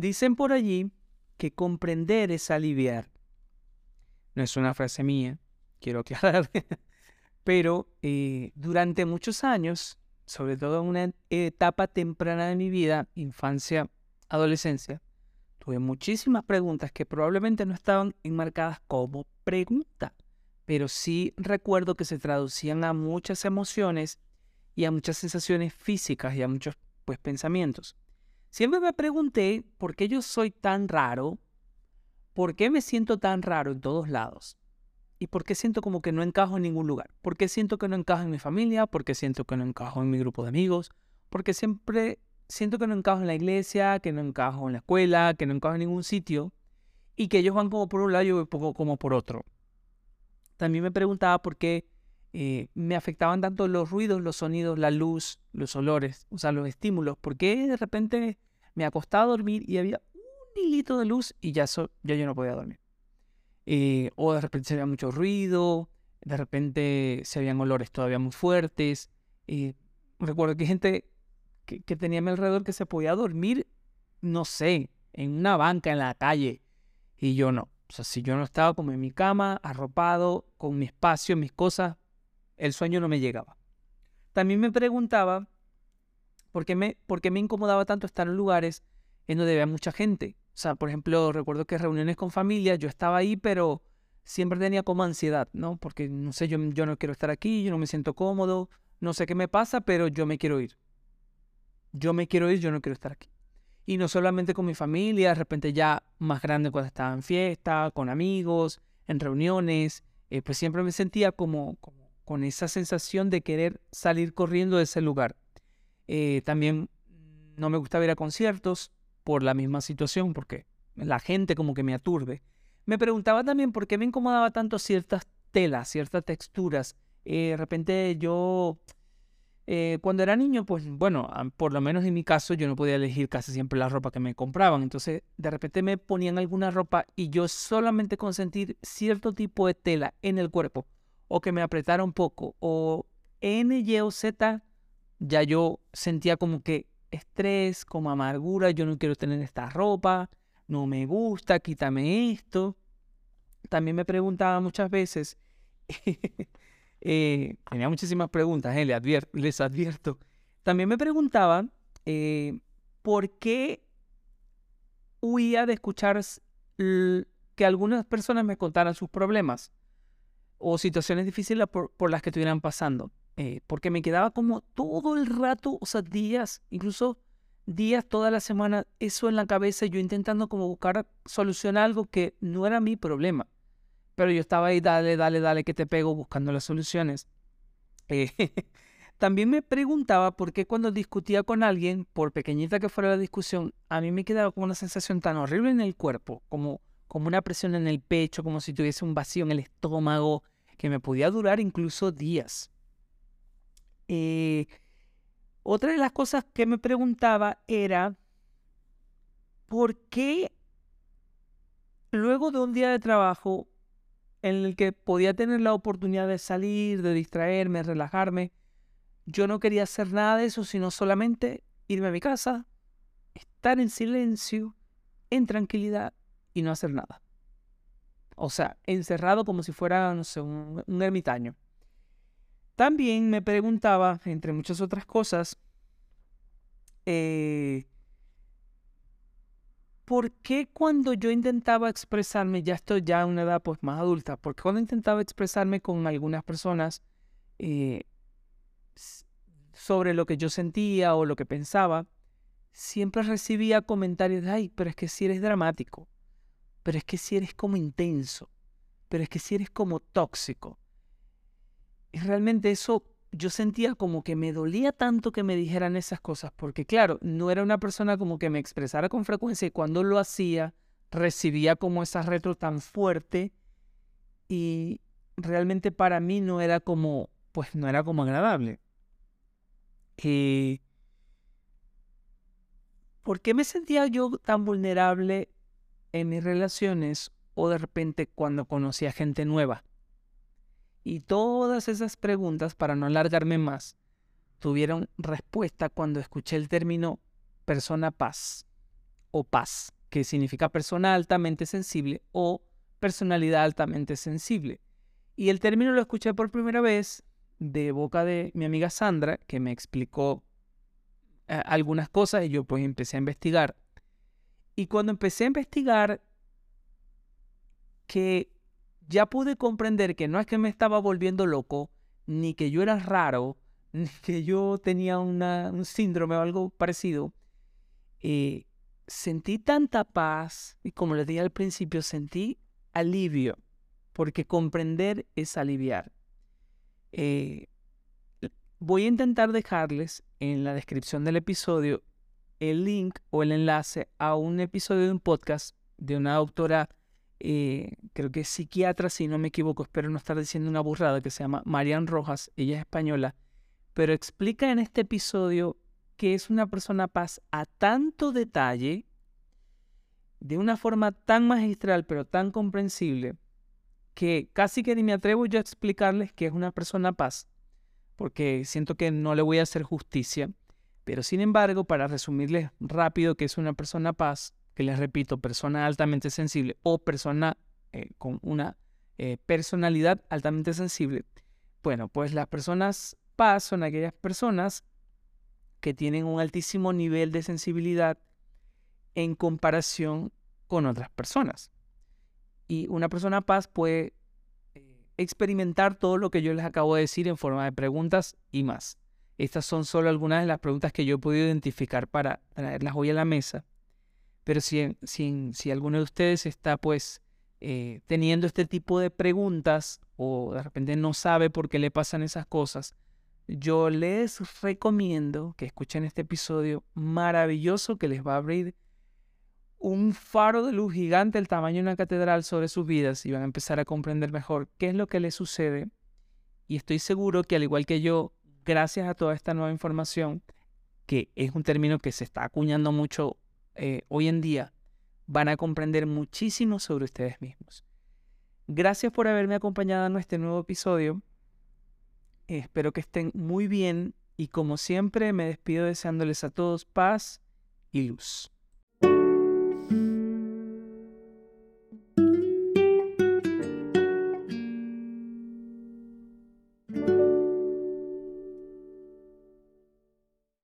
Dicen por allí que comprender es aliviar. No es una frase mía, quiero aclarar, pero eh, durante muchos años, sobre todo en una etapa temprana de mi vida, infancia, adolescencia, tuve muchísimas preguntas que probablemente no estaban enmarcadas como pregunta, pero sí recuerdo que se traducían a muchas emociones y a muchas sensaciones físicas y a muchos pues, pensamientos. Siempre me pregunté por qué yo soy tan raro, por qué me siento tan raro en todos lados y por qué siento como que no encajo en ningún lugar. ¿Por qué siento que no encajo en mi familia? ¿Por qué siento que no encajo en mi grupo de amigos? Porque siempre siento que no encajo en la iglesia, que no encajo en la escuela, que no encajo en ningún sitio y que ellos van como por un lado y yo como por otro. También me preguntaba por qué eh, me afectaban tanto los ruidos, los sonidos, la luz, los olores, o sea, los estímulos. ¿Por qué de repente me acostaba a dormir y había un hilito de luz y ya, yo no podía dormir? Eh, o de repente se había mucho ruido, de repente se habían olores todavía muy fuertes. Eh, recuerdo que gente que, que tenía a mi alrededor que se podía dormir, no sé, en una banca en la calle y yo no. O sea, si yo no estaba como en mi cama, arropado, con mi espacio, mis cosas, el sueño no me llegaba. También me preguntaba por qué me, por qué me incomodaba tanto estar en lugares en donde había mucha gente. O sea, por ejemplo, recuerdo que reuniones con familia, yo estaba ahí, pero siempre tenía como ansiedad, ¿no? Porque, no sé, yo, yo no quiero estar aquí, yo no me siento cómodo, no sé qué me pasa, pero yo me quiero ir. Yo me quiero ir, yo no quiero estar aquí. Y no solamente con mi familia, de repente ya más grande cuando estaba en fiesta, con amigos, en reuniones, eh, pues siempre me sentía como con esa sensación de querer salir corriendo de ese lugar. Eh, también no me gusta ir a conciertos por la misma situación, porque la gente como que me aturde. Me preguntaba también por qué me incomodaba tanto ciertas telas, ciertas texturas. Eh, de repente yo, eh, cuando era niño, pues bueno, por lo menos en mi caso yo no podía elegir casi siempre la ropa que me compraban. Entonces de repente me ponían alguna ropa y yo solamente con cierto tipo de tela en el cuerpo o que me apretara un poco, o N, Y o Z, ya yo sentía como que estrés, como amargura, yo no quiero tener esta ropa, no me gusta, quítame esto. También me preguntaba muchas veces, eh, tenía muchísimas preguntas, eh, les, advierto, También me preguntaba eh, por qué huía de escuchar que algunas personas me contaran sus problemas o situaciones difíciles por, las que estuvieran pasando. Eh, porque me quedaba como todo el rato, o sea, días, incluso días, toda la semana, eso en la cabeza, yo intentando como buscar solución a algo que no era mi problema. Pero yo estaba ahí, dale, dale, dale, que te pego, buscando las soluciones. Eh, también me preguntaba por qué cuando discutía con alguien, por pequeñita que fuera la discusión, a mí me quedaba como una sensación tan horrible en el cuerpo, como, como una presión en el pecho, como si tuviese un vacío en el estómago, que me podía durar incluso días. Eh, otra de las cosas que me preguntaba era, ¿por qué luego de un día de trabajo en el que podía tener la oportunidad de salir, de distraerme, relajarme, yo no quería hacer nada de eso, sino solamente irme a mi casa, estar en silencio, en tranquilidad y no hacer nada. O sea, encerrado como si fuera, un, ermitaño. También me preguntaba, entre muchas otras cosas, eh, ¿por qué cuando yo intentaba expresarme, ya estoy ya en una edad pues, más adulta, porque cuando intentaba expresarme con algunas personas eh, sobre lo que yo sentía o lo que pensaba, siempre recibía comentarios de, ay, pero es que si eres dramático, pero es que si eres como intenso, pero es que si eres como tóxico. Y realmente eso yo sentía como que me dolía tanto que me dijeran esas cosas, porque claro, no era una persona como que me expresara con frecuencia y cuando lo hacía recibía como esa retro tan fuerte y realmente para mí no era como, pues no era como agradable. Eh, ¿Por qué me sentía yo tan vulnerable en mis relaciones o de repente cuando conocí a gente nueva. Y todas esas preguntas, para no alargarme más, tuvieron respuesta cuando escuché el término persona paz o paz, que significa persona altamente sensible o personalidad altamente sensible. Y el término lo escuché por primera vez de boca de mi amiga Sandra, que me explicó eh, algunas cosas y yo pues empecé a investigar. Y cuando empecé a investigar, que ya pude comprender que no es que me estaba volviendo loco, ni que yo era raro, ni que yo tenía un síndrome o algo parecido, eh, sentí tanta paz y como les dije al principio, sentí alivio, porque comprender es aliviar. Eh, voy a intentar dejarles en la descripción del episodio el link o el enlace a un episodio de un podcast de una doctora, eh, creo que es psiquiatra, si no me equivoco, espero no estar diciendo una burrada, que se llama Marian Rojas, ella es española, pero explica en este episodio que es una persona paz a tanto detalle, de una forma tan magistral, pero tan comprensible, que casi que ni me atrevo yo a explicarles que es una persona paz, porque siento que no le voy a hacer justicia. Pero sin embargo, para resumirles rápido que es una persona paz, que les repito, persona altamente sensible o persona eh, con una eh, personalidad altamente sensible, bueno, pues las personas paz son aquellas personas que tienen un altísimo nivel de sensibilidad en comparación con otras personas. Y una persona paz puede eh, experimentar todo lo que yo les acabo de decir en forma de preguntas y más. Estas son solo algunas de las preguntas que yo he podido identificar para traerlas hoy a la mesa. Pero si, si, si alguno de ustedes está pues eh, teniendo este tipo de preguntas o de repente no sabe por qué le pasan esas cosas, yo les recomiendo que escuchen este episodio maravilloso que les va a abrir un faro de luz gigante el tamaño de una catedral sobre sus vidas y van a empezar a comprender mejor qué es lo que les sucede. Y estoy seguro que al igual que yo, gracias a toda esta nueva información, que es un término que se está acuñando mucho eh, hoy en día, van a comprender muchísimo sobre ustedes mismos. Gracias por haberme acompañado en este nuevo episodio. espero que estén muy bien y como siempre me despido deseándoles a todos paz y luz.